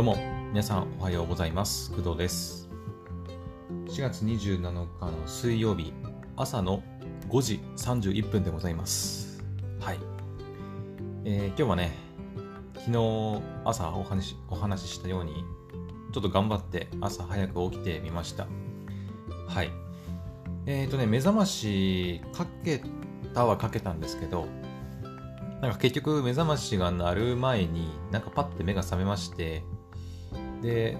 どうも、皆さんおはようございます。工藤です。4月27日の水曜日、朝の5時31分でございます。はい。えー今日はね、昨日朝お話お話ししたように、ちょっと頑張って朝早く起きてみました。はい。えっ、とね、目覚ましかけたはかけたんですけど、なんか結局目覚ましが鳴る前になんかパッて目が覚めましてで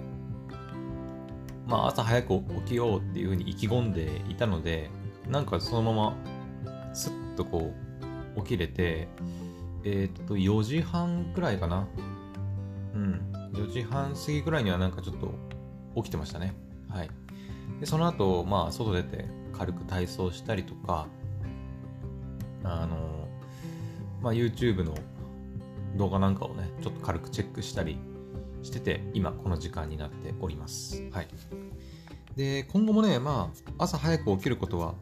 まあ朝早く起きようっていう風に意気込んでいたのでなんかそのままスッとこう起きれてえーっと4時半くらいかな。うん。4時半過ぎくらいにはなんかちょっと起きてましたね。はい。でその後まあ外出て軽く体操したりとかあのまあ、YouTube の動画なんかをね、ちょっと軽くチェックしたりしてて、今この時間になっております。はい。で、今後もね、まあ、朝早く起きることは、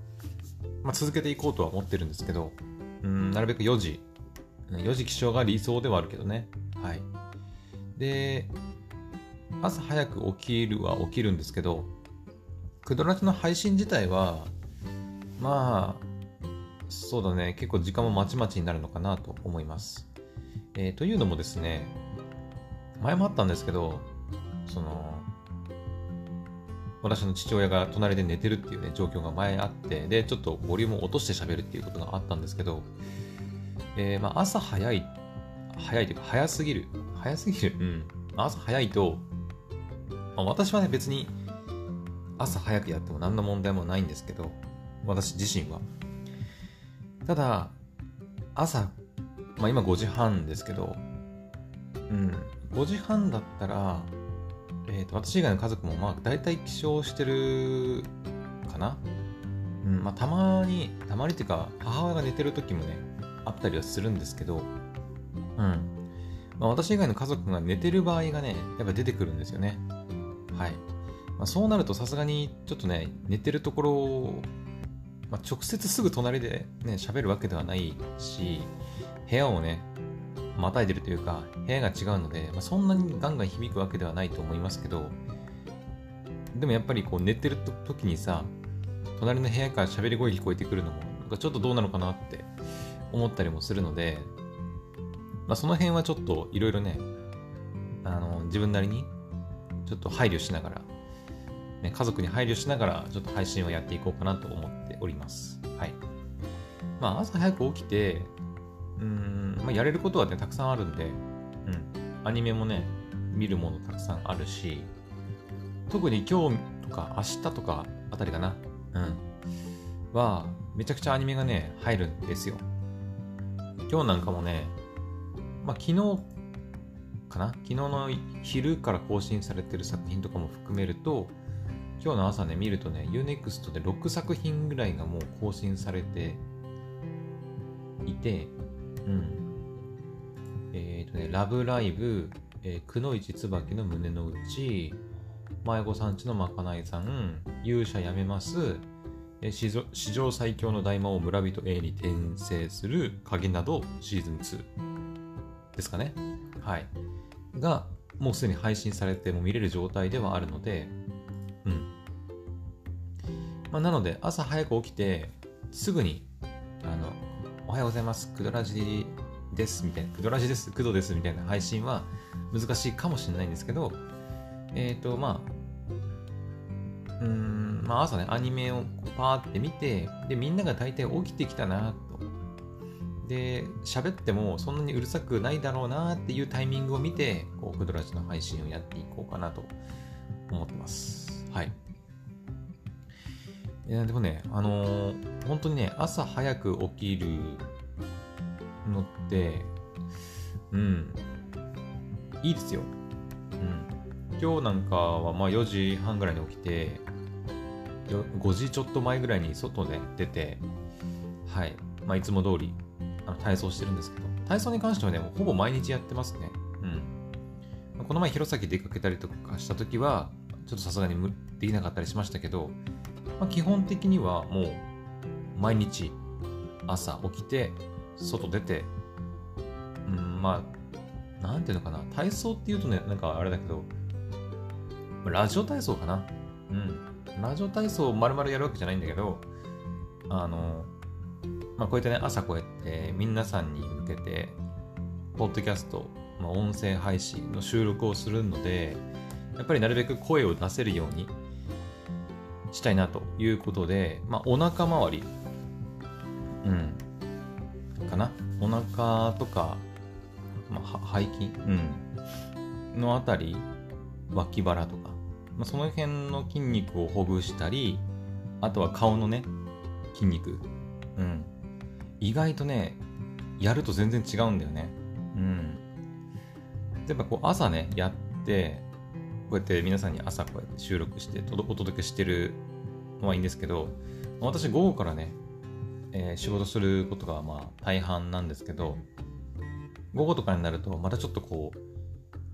まあ、続けていこうとは思ってるんですけど、うん、なるべく4時、4時起床が理想ではあるけどね。はい。で、朝早く起きるは起きるんですけど、クドラジの配信自体は、まあ、そうだね、結構時間もまちまちになるのかなと思います。えーというのもですね、前もあったんですけど、その、私の父親が隣で寝てるっていうね、状況が前あって、で、ちょっとボリュームを落として喋るっていうことがあったんですけど、えーまあ、朝早い、早いというか、早すぎる。早すぎる？うん。朝早いと、まあ、私はね、別に朝早くやっても何の問題もないんですけど、私自身は。ただ、朝、まあ今5時半ですけど、うん、5時半だったら、えー、と私以外の家族もまあ大体起床してるかな。うん、まあたまに、たまにっていうか母親が寝てる時もね、あったりはするんですけど、うん。まあ私以外の家族が寝てる場合がね、やっぱ出てくるんですよね。はい。まあ、そうなるとさすがにちょっとね、寝てるところをまあ、直接すぐ隣でね、喋るわけではないし、部屋をね、またいでるというか、部屋が違うので、まあ、そんなにガンガン響くわけではないと思いますけど、でもやっぱりこう寝てる時にさ、隣の部屋から喋り声聞こえてくるのも、なんかちょっとどうなのかなって思ったりもするので、まあ、その辺はちょっといろいろね、あの、自分なりにちょっと配慮しながら、ね、家族に配慮しながら、ちょっと配信をやっていこうかなと思っております。はい。まあ、朝早く起きて、うーん、まあ、やれることはね、たくさんあるんで、うん。アニメもね、見るものたくさんあるし、特に今日とか明日とかあたりかな、うん。は、めちゃくちゃアニメがね、入るんですよ。今日なんかもね、まあ、昨日かな昨日の昼から更新されてる作品とかも含めると、今日の朝ね、見るとね、UNEXT で6作品ぐらいがもう更新されていて、うん。えっ、とね、ラブライブ、えー、くのいち椿の胸の内、迷子さんちのまかないさん、勇者やめます、えー史上最強の大魔王村人 A に転生する鍵などシーズン2ですかね。はい。が、もうすでに配信されても見れる状態ではあるので、うん。まあ、なので、朝早く起きて、すぐに、おはようございます、クドラジです、みたいな、クドラジです、クドです、みたいな配信は難しいかもしれないんですけど、えっ、ー、と、まあ、うーん、まあ朝ね、アニメをパーって見て、で、みんなが大体起きてきたな、と。で、喋ってもそんなにうるさくないだろうなっていうタイミングを見て、こう、クドラジの配信をやっていこうかなと思ってます。はい。いや、でもね、あのー本当にね、朝早く起きるのって、うん、いいですよ。うん。今日なんかはまあ4時半ぐらいに起きて、5時ちょっと前ぐらいに外で出て、はい。まあいつも通りあの体操してるんですけど、体操に関してはね、ほぼ毎日やってますね。うん。この前弘前出かけたりとかした時は、ちょっとさすがにできなかったりしましたけど、まあ、基本的にはもう毎日朝起きて外出て、うん、まあなんていうのかな、体操っていうとね、なんかあれだけど、ラジオ体操かな。うん。ラジオ体操を丸々やるわけじゃないんだけど、あの、まあ、こうやってね、朝こうやって皆さんに向けて、ポッドキャスト、まあ、音声配信の収録をするので、やっぱりなるべく声を出せるようにしたいなということで、まあ、お腹周り、うん、かな。お腹とか、まあ、背筋、うん、のあたり、脇腹とか、まあ、その辺の筋肉をほぐしたり、あとは顔のね、筋肉、うん。意外とね、やると全然違うんだよね。うん。例えばこう朝ね、やって、こうやって皆さんに朝こうやって収録してお届けしてるのはいいんですけど、私午後からね、えー、仕事することがまあ大半なんですけど、午後とかになるとまたちょっとこう、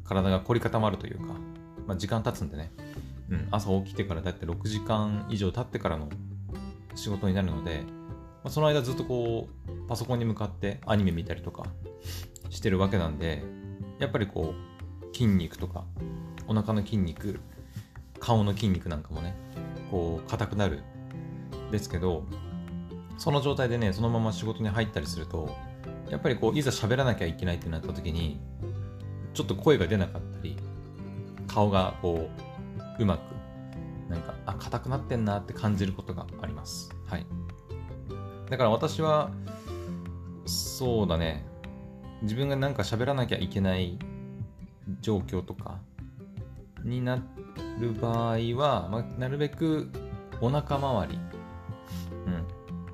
体が凝り固まるというか、まあ、時間経つんでね、うん、朝起きてからだいたい6時間以上経ってからの仕事になるので、まあ、その間ずっとこう、パソコンに向かってアニメ見たりとかしてるわけなんで、やっぱりこう、筋肉とか、お腹の筋肉、顔の筋肉なんかもね、こう、硬くなるですけど、その状態でね、そのまま仕事に入ったりすると、やっぱりこう、いざ喋らなきゃいけないってなった時に、ちょっと声が出なかったり、顔がこう、うまく、なんか、あ、硬くなってんなって感じることがあります。はい。だから私は、そうだね、自分がなんか喋らなきゃいけない状況とかになる場合は、まあ、なるべくお腹周り、うん。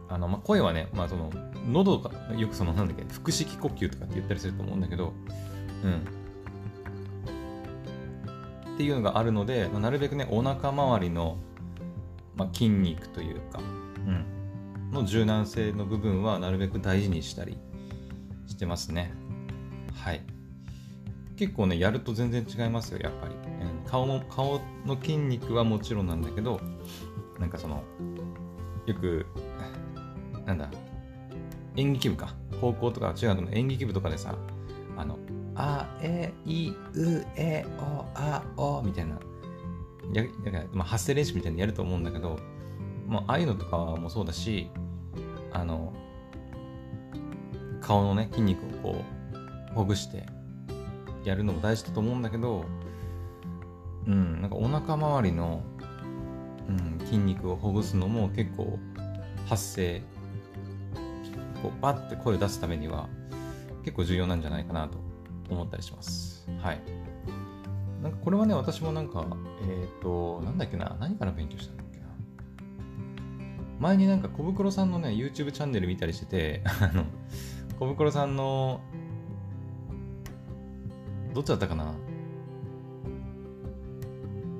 あの、まあ、声はね、まあ、その、喉が、よくその、なんだっけ、腹式呼吸とかって言ったりすると思うんだけど、うん。っていうのがあるので、まあ、なるべくね、お腹周りの、まあ、筋肉というか、うん。の柔軟性の部分はなるべく大事にしたりしてますね。はい。結構ね、やると全然違いますよ、やっぱり。顔の、顔の筋肉はもちろんなんだけど、なんかその、よく、なんだ、演劇部か。高校とか中学の演劇部とかでさ、あの、あ、え、い、う、え、お、あ、お、みたいな、ややまあ、発声練習みたいにやると思うんだけど、まあ、ああいうのとかもそうだし、あの、顔のね、筋肉をこう、ほぐしてやるのも大事だと思うんだけど、うん、なんかお腹周りの、うん、筋肉をほぐすのも結構発声、こうバッて声を出すためには結構重要なんじゃないかなと思ったりします。はい。なんかこれはね、私もなんか、えっ、ー、と、なんだっけな、何から勉強したんだっけな。前になんか小袋さんのね、YouTube チャンネル見たりしてて、あの、小袋さんのどっちだったかな？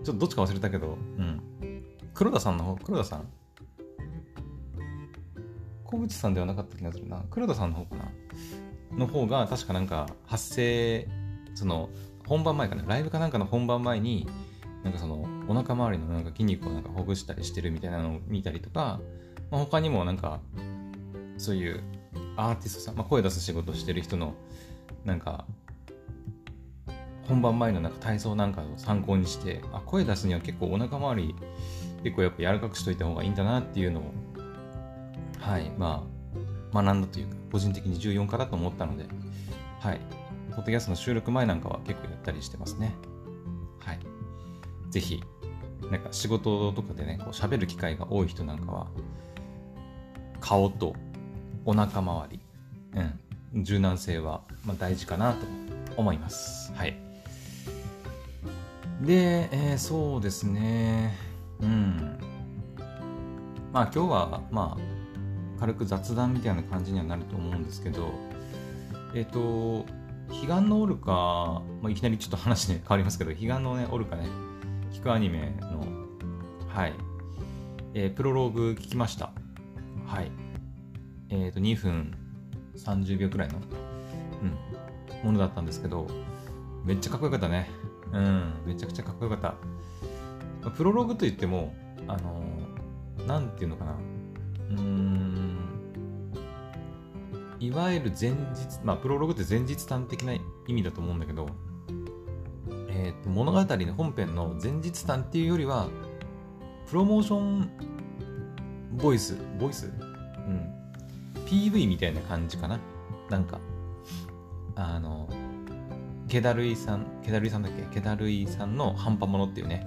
ちょっとどっちか忘れたけど、うん。黒田さんの方、黒田さん？小渕さんではなかった気がするな。黒田さんの方かな？の方が、確かなんか、発声、その、本番前かな、ライブかなんかの本番前に、なんかその、お腹周りのなんか筋肉をなんかほぐしたりしてるみたいなのを見たりとか、まあ、他にもなんか、そういうアーティストさん、まあ、声出す仕事してる人の、なんか、本番前のなんか体操なんかを参考にして、あ、声出すには結構お腹周り、結構やっぱ柔らかくしといた方がいいんだなっていうのを、はい、まあ、学んだというか、個人的に14かだと思ったので、はい、ポッドキャストの収録前なんかは結構やったりしてますね。はい。ぜひ、なんか仕事とかでね、こう喋る機会が多い人なんかは、顔とお腹周り、うん、柔軟性は、まあ、大事かなと思います。はい。で、えー、そうですね。うん。まあ今日は、まあ、軽く雑談みたいな感じにはなると思うんですけど、えっ、ー、と、彼岸のオルカ、まあ、いきなりちょっと話ね、変わりますけど、彼岸のね、オルカね、聞くアニメの、はい、えー、プロローグ聞きました。はい。えっ、ー、と、2分30秒くらいの、うん、ものだったんですけど、めっちゃかっこよかったね。うん、めちゃくちゃかっこよかった。まあ、プロローグといっても、あのー、なんていうのかな。うん。いわゆる前日、まあ、プロローグって前日譚的な意味だと思うんだけど、えーと、物語の本編の前日譚っていうよりは、プロモーションボイス、ボイス？うん。PV みたいな感じかな。なんか、あの、ケダルイさん、ケダルイさんだっけ？ケダルイさんの半端ものっていうね、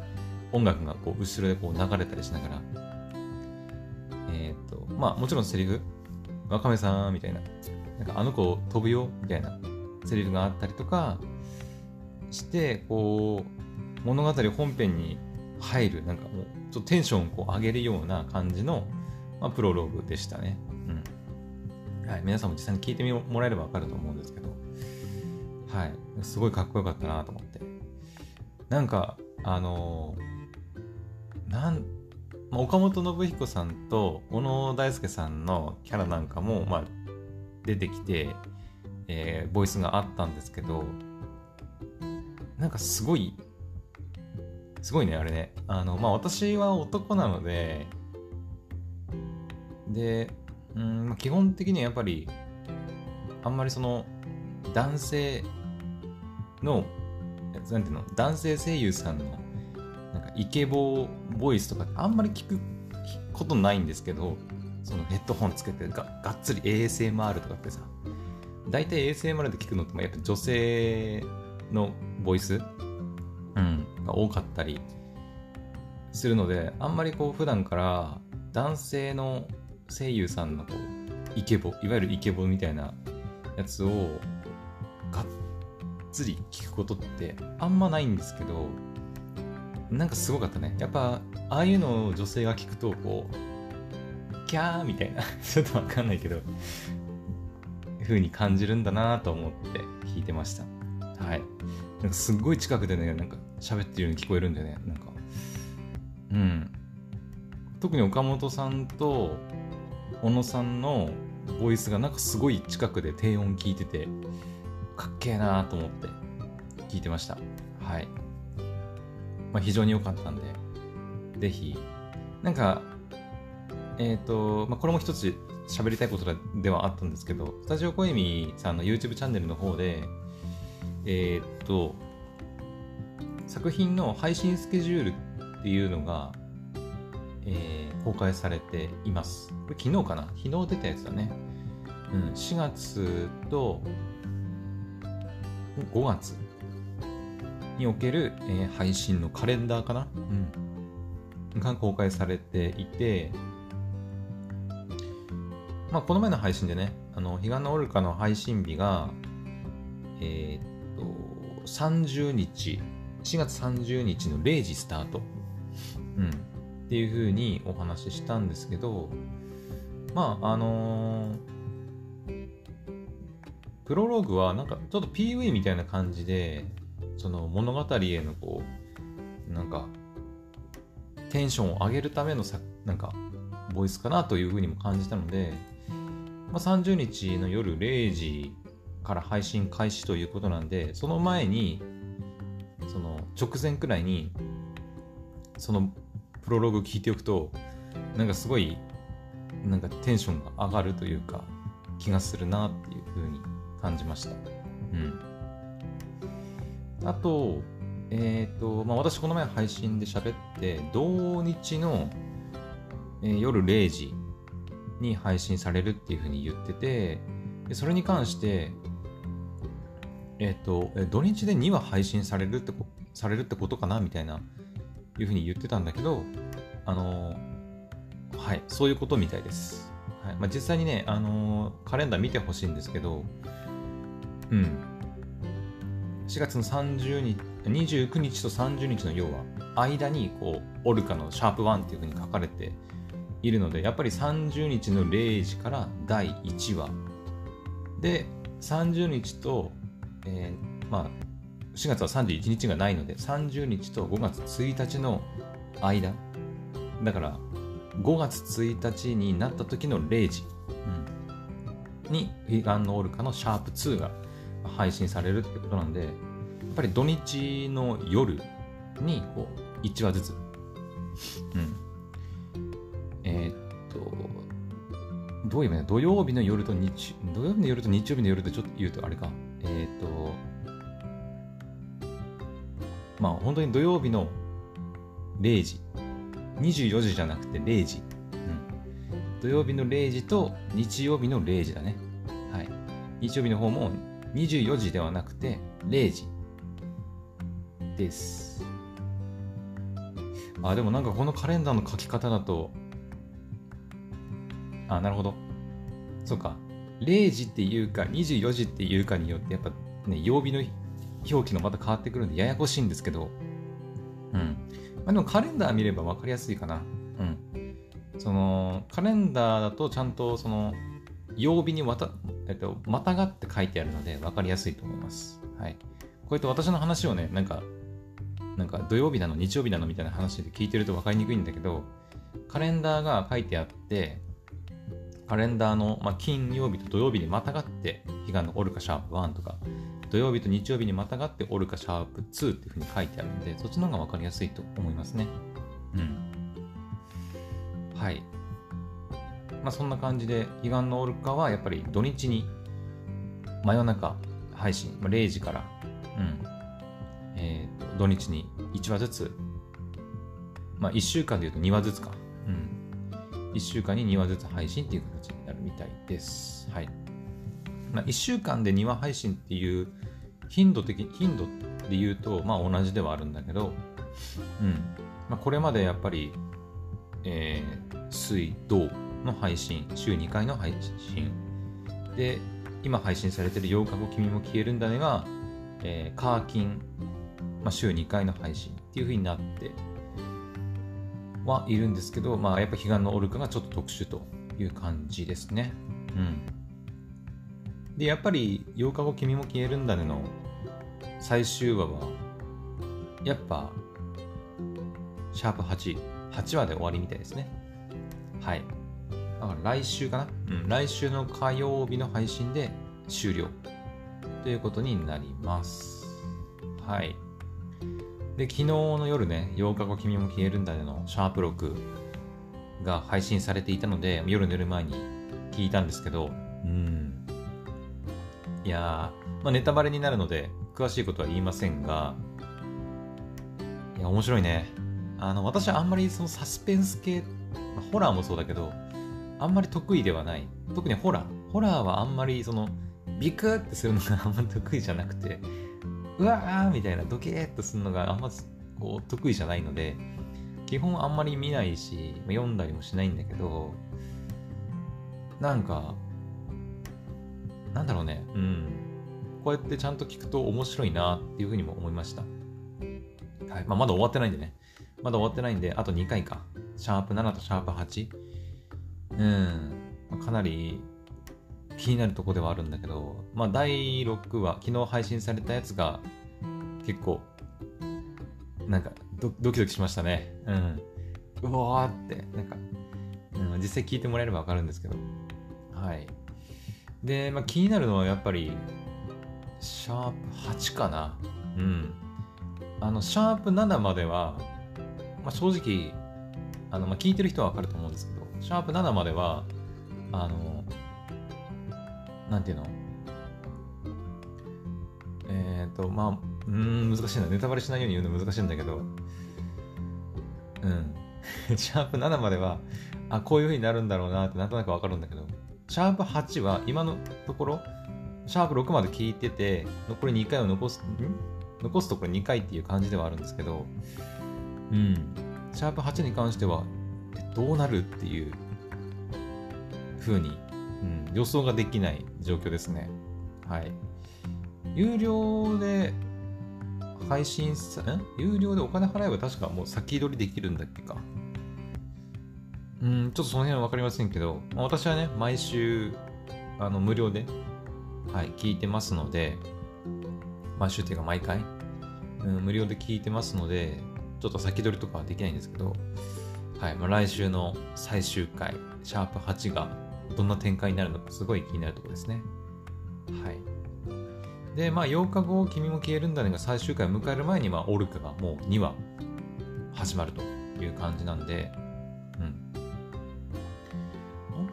音楽がこう後ろでこう流れたりしながら、えっ、ー、と、まあもちろんセリフ、わかめさんみたいな、なんかあの子飛ぶよみたいなセリフがあったりとかして、こう、物語本編に入る、なんかもう、ちょっとテンションをこう上げるような感じの、まあ、プロローグでしたね。うん。はい。皆さんも実際に聞いてもらえればわかると思うんですけど、はい。すごいかっこよかったなと思って。なんか、あのー、なん、岡本信彦さんと小野大輔さんのキャラなんかも、まあ、出てきて、えー、ボイスがあったんですけど、なんかすごい、すごいね、あれね。あの、まあ私は男なので、で、うん、基本的にはやっぱり、あんまりその、男性の、なんていうの、男性声優さんの、なんかイケボーボイスとかあんまり聞くことないんですけど、そのヘッドホンつけてががっつり ASMR とかってさ、大体 ASMR で聞くのってやっぱ女性のボイス、うん、が多かったりするので、あんまりこう普段から男性の声優さんのこうイケボ、いわゆるイケボみたいなやつをがっつり聞くことってあんまないんですけど、なんかすごかったね。やっぱ、ああいうのを女性が聞くと、こう、キャーみたいな、ちょっとわかんないけど、風に感じるんだなと思って聞いてました。はい。なんかすっごい近くでね、なんか喋ってるように聞こえるんでね、なんか、うん。特に岡本さんと小野さんのボイスがなんかすごい近くで低音聞いてて、かっけえなーと思って聞いてました。はい。まあ、非常に良かったんで、ぜひ、なんか、えっ、ー、と、まあ、これも一つ喋りたいことではあったんですけど、スタジオコエミさんの YouTube チャンネルの方で、えっ、ー、と、作品の配信スケジュールっていうのが、えー、公開されています。これ昨日かな？昨日出たやつだね。うん、4月と5月における、えー、配信のカレンダーかな？うん。が公開されていて、まあ、この前の配信でね、あの、彼岸のオルカの配信日が、えー、っと、30日、4月30日の0時スタート。うん。っていう風にお話ししたんですけど、まあ、あのー、プロローグはなんかちょっと PV みたいな感じで、その物語へのこう、なんか、テンションを上げるためのさ、なんか、ボイスかなというふうにも感じたので、まあ、30日の夜0時から配信開始ということなんで、その前に、その直前くらいに、そのプロローグ聞いておくと、なんかすごい、なんかテンションが上がるというか、気がするなっていうふうに感じました。うん。あと、えっ、ー、と、まあ、私この前配信で喋って、同日の、えー、夜0時に配信されるっていうふうに言ってて、でそれに関して、えっ、ー、と、土日で2話配信されるってこ、されるってことかなみたいな、いうふうに言ってたんだけど、あのはい、そういうことみたいです。はいまあ、実際にね、あのカレンダー見てほしいんですけど、うん、4月の30日、29日と30日の要は、間にこう、オルカのシャープ1っていう風に書かれているので、やっぱり30日の0時から第1話。で、30日と、えー、まあ、4月は31日がないので、30日と5月1日の間。だから、5月1日になった時の0時、うん、に、フィガンのオルカのシャープ2が配信されるってことなんで、やっぱり土日の夜にこう1話ずつ、うん。えー、っと、どういう意味だ土曜日の夜と日、土曜日の夜と日曜日の夜とちょっと言うとあれか。えっ、と、まあ本当に土曜日の0時。24時じゃなくて0時。うん。土曜日の0時と日曜日の0時だね。はい。日曜日の方も24時ではなくて0時です。あ、でもなんかこのカレンダーの書き方だと、あ、なるほど。そうか。0時っていうか24時っていうかによってやっぱね、曜日の表記のまた変わってくるんでややこしいんですけど、うん。まあ、でもカレンダー見れば分かりやすいかな。うん。その、カレンダーだとちゃんとその、曜日にまた、えっと、またがって書いてあるので分かりやすいと思います。はい。こうやって私の話をね、なんか、なんか土曜日なの、日曜日なのみたいな話で聞いてると分かりにくいんだけど、カレンダーが書いてあって、カレンダーの、まあ、金曜日と土曜日にまたがって日が昇るかシャープ1とか、土曜日と日曜日にまたがっておるかシャープ2っていうふうに書いてあるんで、そっちの方が分かりやすいと思いますね。うん。はい。まあそんな感じで、彼岸のオルカはやっぱり土日に真夜中配信、まあ、0時から、うん、えー、と土日に1話ずつ、まあ1週間で言うと2話ずつか。うん。1週間に2話ずつ配信っていう形になるみたいです。はい。まあ、1週間で2話配信っていう頻度的、頻度で言うと、まあ同じではあるんだけど、うん。まあ、これまでやっぱり、えー、水、土の配信、週2回の配信。で、今配信されてる8日後君も消えるんだねが、えー、カーキン、まあ、週2回の配信っていう風になってはいるんですけど、まあやっぱ彼岸のオルカがちょっと特殊という感じですね。うん。で、やっぱり8日後君も消えるんだねの最終話は、やっぱ、シャープ8、8話で終わりみたいですね。はい。だから来週かな？うん、来週の火曜日の配信で終了ということになります。はい。で、昨日の夜ね、8日後君も消えるんだねのシャープ6が配信されていたので、夜寝る前に聞いたんですけど、うん。いやー、まあ、ネタバレになるので、詳しいことは言いませんが、いや、面白いね。あの、私はあんまりそのサスペンス系、まあ、ホラーもそうだけど、あんまり得意ではない。特にホラー。ホラーはあんまりその、ビクッてするのがあんまり得意じゃなくて、うわーみたいなドケーっとするのがあんまこう得意じゃないので、基本あんまり見ないし、読んだりもしないんだけど、なんか、なんだろうね、うん。こうやってちゃんと聞くと面白いなっていうふうにも思いました。はいまあ、まだ終わってないんでね。まだ終わってないんで、あと2回か。シャープ7とシャープ8。うん。まあ、かなり気になるとこではあるんだけど、まあ、第6話、昨日配信されたやつが結構、なんかドドキドキしましたね。うん。うわーって、なんか、うん、実際聞いてもらえればわかるんですけど。はい。で、まあ、気になるのはやっぱり、シャープ8かな。うん。あの、シャープ7までは、まあ、正直、あの、まあ、聞いてる人はわかると思うんです、シャープ7までは、あの、なんていうの？えっ、ー、と、まあ、うん、難しいな。ネタバレしないように言うの難しいんだけど、うん。シャープ7までは、あ、こういう風になるんだろうなってなんとなくわかるんだけど、シャープ8は今のところ、シャープ6まで聞いてて、残り2回を残す、ん？残すところ2回っていう感じではあるんですけど、うん。シャープ8に関しては、どうなるっていう風に、うん、予想ができない状況ですね。はい。有料で配信さ、ん有料でお金払えば確かもう先取りできるんだっけか。うん、ちょっとその辺は分かりませんけど、まあ、私はね、毎週、あの、無料で、はい、聞いてますので、毎週っていうか毎回、うん、無料で聞いてますので、ちょっと先取りとかはできないんですけど、はい、まあ、来週の最終回、シャープ8がどんな展開になるのかすごい気になるところですね。はい。で、まあ8日後、君も消えるんだねが最終回を迎える前に、まあオルカがもう2話始まるという感じなんで、うん。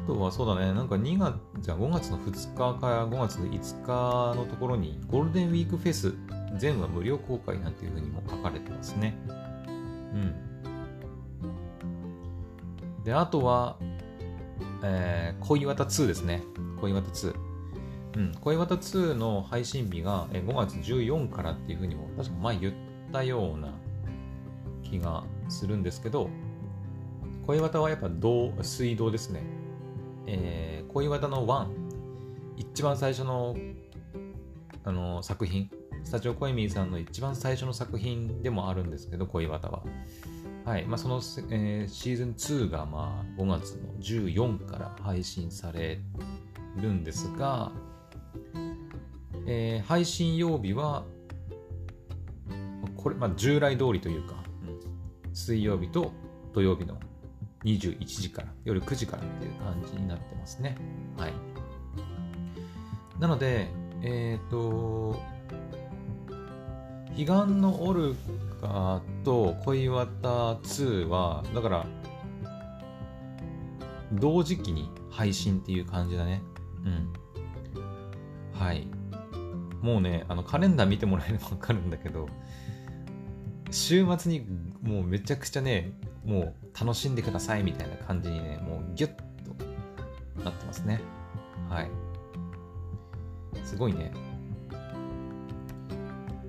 あとはそうだね、なんか2月、じゃあ5月の2日から5月の5日のところにゴールデンウィークフェス全話無料公開なんていうふうにも書かれてますね。うん。で、あとは、えー、恋綿2ですね。恋綿2。うん、恋綿2の配信日が5月14からっていうふうにも、確か前言ったような気がするんですけど、恋綿はやっぱ道水道ですね。えー、恋綿の1、一番最初のあの作品、スタジオコイミーさんの一番最初の作品でもあるんですけど、恋綿は。はいまあ、その、えー、シーズン2が、まあ、5月の14から配信されるんですが、えー、配信曜日は、これ、まあ、従来通りというか、うん、水曜日と土曜日の21時から、夜9時からっていう感じになってますね。はい。なので、えっ、ー、と、彼岸のオルカと恋綿2は、だから、同時期に配信っていう感じだね。うん。はい。もうね、あのカレンダー見てもらえればわかるんだけど、週末にもうめちゃくちゃね、もう楽しんでくださいみたいな感じにね、もうギュッとなってますね。はい。すごいね。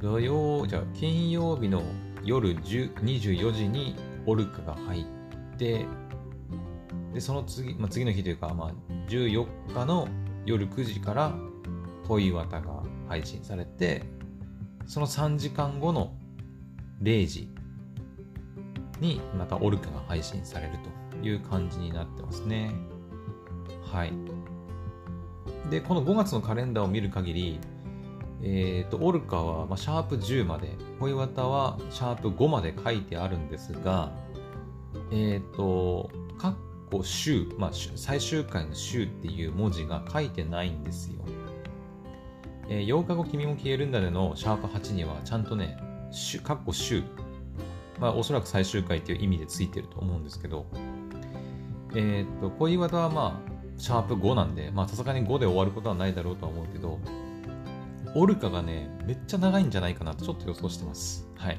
土曜、じゃ金曜日の夜24時にオルカが入って、で、その次、まあ、次の日というか、まあ、14日の夜9時から恋綿が配信されて、その3時間後の0時にまたオルカが配信されるという感じになってますね。はい。で、この5月のカレンダーを見る限り、え、ー、と、オルカは、まあ、シャープ10まで、恋綿はシャープ5まで書いてあるんですが、えっ、ー、と、かっこ週、まあ、最終回の週っていう文字が書いてないんですよ。えー、8日後君も消えるんだでのシャープ8にはちゃんとね、かっこ週、まあおそらく最終回っていう意味でついてると思うんですけど、えっ、ー、と、恋綿はまあ、シャープ5なんで、まあさすがに5で終わることはないだろうとは思うけど、オルカがね、めっちゃ長いんじゃないかなとちょっと予想してます。はい。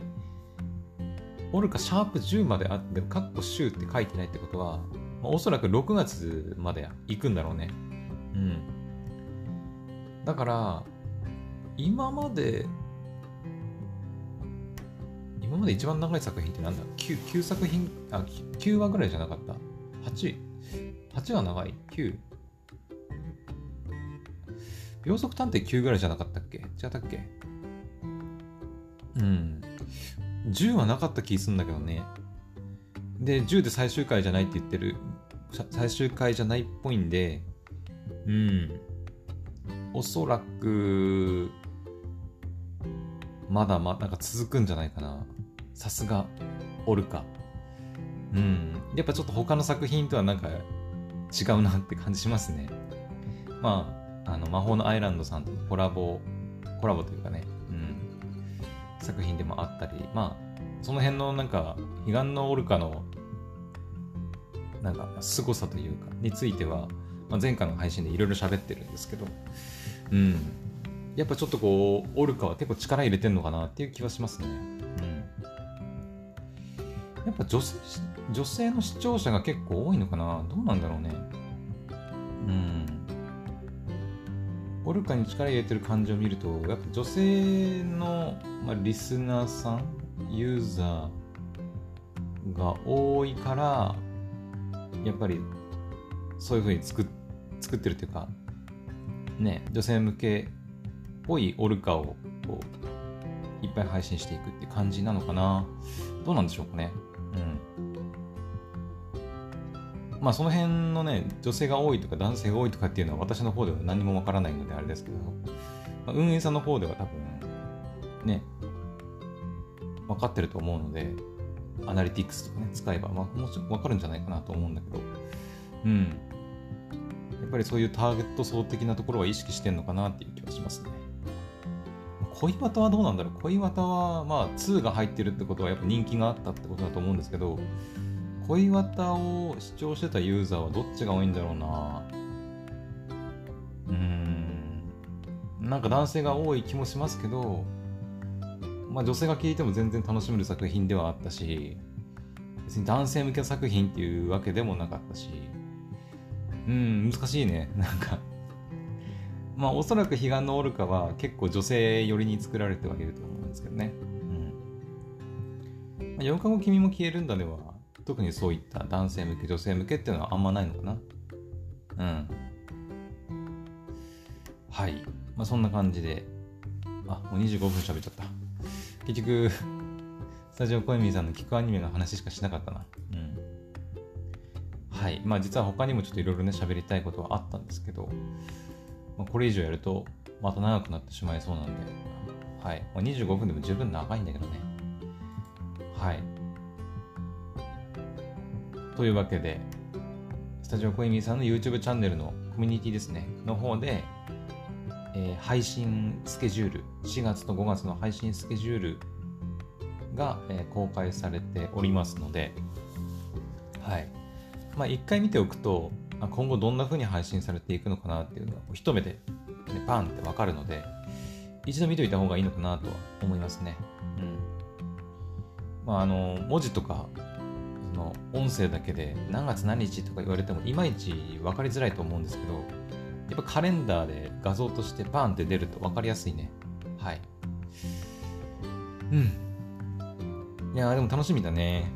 オルカシャープ10まであって、かっこ週って書いてないってことは、まあ、おそらく6月まで行くんだろうね。うん。だから、今まで、今まで一番長い作品ってなんだ？9, ?9 作品、あ、9話ぐらいじゃなかった ?8、8は長い ?9。秒速探偵9ぐらいじゃなかったっけ？違ったっけ？うん。10はなかった気すんだけどね。で、10で最終回じゃないって言ってる、最終回じゃないっぽいんで、うん。おそらく、まだま、なんか続くんじゃないかな。さすが、オルカ。うん。やっぱちょっと他の作品とはなんか違うなって感じしますね。まあ、あの、魔法のアイランドさんとのコラボ、コラボというかね、うん。作品でもあったり、まあ、その辺のなんか、彼岸のオルカの、なんか、凄さというか、については、まあ、前回の配信でいろいろ喋ってるんですけど、うん。やっぱちょっとこう、オルカは結構力入れてんのかなっていう気はしますね。うん。やっぱ女性、女性の視聴者が結構多いのかな？どうなんだろうね。うん。オルカに力入れてる感じを見ると、やっぱ女性の、まあ、リスナーさん、ユーザーが多いから、やっぱりそういうふうに作作ってるっていうか、ね、女性向けっぽいオルカをこういっぱい配信していくって感じなのかな。どうなんでしょうかね。うん。まあその辺のね女性が多いとか男性が多いとかっていうのは私の方では何もわからないのであれですけど、まあ、運営さんの方では多分ね分かってると思うのでアナリティクスとかね使えば、まあ、もちろん分かるんじゃないかなと思うんだけどうんやっぱりそういうターゲット層的なところは意識してんのかなっていう気はしますね。恋バタはどうなんだろう？恋バタはまあ2が入ってるってことはやっぱ人気があったってことだと思うんですけど恋綿を視聴してたユーザーはどっちが多いんだろうな。うーん。なんか男性が多い気もしますけどまあ女性が聞いても全然楽しめる作品ではあったし別に男性向け作品っていうわけでもなかったし。うん難しいね。なんか。まあおそらく彼岸のオルカは結構女性寄りに作られてはいると思うんですけどね。うん、まあ、4日後君も消えるんだでは。特にそういった男性向け女性向けっていうのはあんまないのかな。うん。はい。まあそんな感じで。あもう25分喋っちゃった。結局 スタジオコイミーさんの聞くアニメの話しかしなかったな。うん。はい。まあ実は他にもちょっといろいろね喋りたいことはあったんですけど、まあ、これ以上やるとまた長くなってしまいそうなんで。はい、まあ、25分でも十分長いんだけどね。はい。というわけで、スタジオコイミーさんの YouTube チャンネルのコミュニティですね、の方で、えー、配信スケジュール、4月と5月の配信スケジュールが、えー、公開されておりますので、はい。まあ、一回見ておくと、今後どんな風に配信されていくのかなっていうのが、一目で、ね、パンってわかるので、一度見ておいた方がいいのかなとは思いますね。うん。まあ、あの、文字とかの音声だけで何月何日とか言われてもいまいち分かりづらいと思うんですけど、やっぱカレンダーで画像としてパーンって出ると分かりやすいね。はい。うん。いやでも楽しみだね。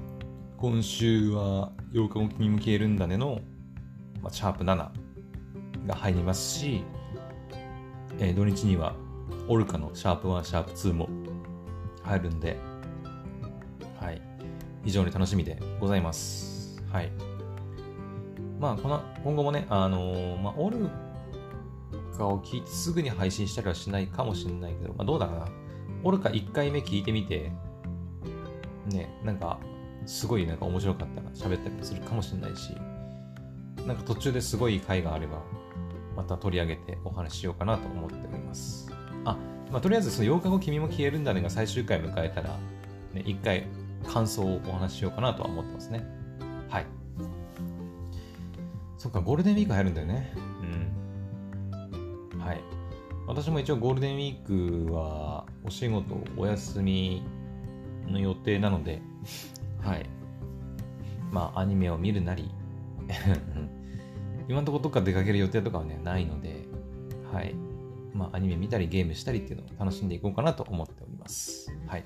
今週は8日も君も消えるんだねの、まあ、シャープ7が入りますし、えー、土日にはオルカのシャープ1、シャープ2も入るんで、非常に楽しみでございます。はい。まあ、この、今後もね、あのー、まあ、オルカを聞いてすぐに配信したりはしないかもしれないけど、まあ、どうだろうな。オルカ1回目聞いてみて、ね、なんか、すごいなんか面白かったら喋ったりするかもしれないし、なんか途中ですごい回があれば、また取り上げてお話ししようかなと思っております。あ、まあ、とりあえずその8日後君も消えるんだねが最終回迎えたら、ね、1回感想をお話ししようかなとは思ってますね。はい。そっか、ゴールデンウィーク入るんだよね。うん。はい。私も一応ゴールデンウィークはお仕事お休みの予定なので、はい。まあ、アニメを見るなり、今のところどっか出かける予定とかはね、ないので、はい。まあ、アニメ見たりゲームしたりっていうのを楽しんでいこうかなと思っております。はい。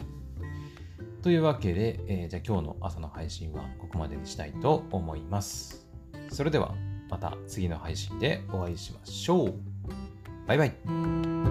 というわけで、えー、じゃあ今日の朝の配信はここまでにしたいと思います。それではまた次の配信でお会いしましょう。バイバイ。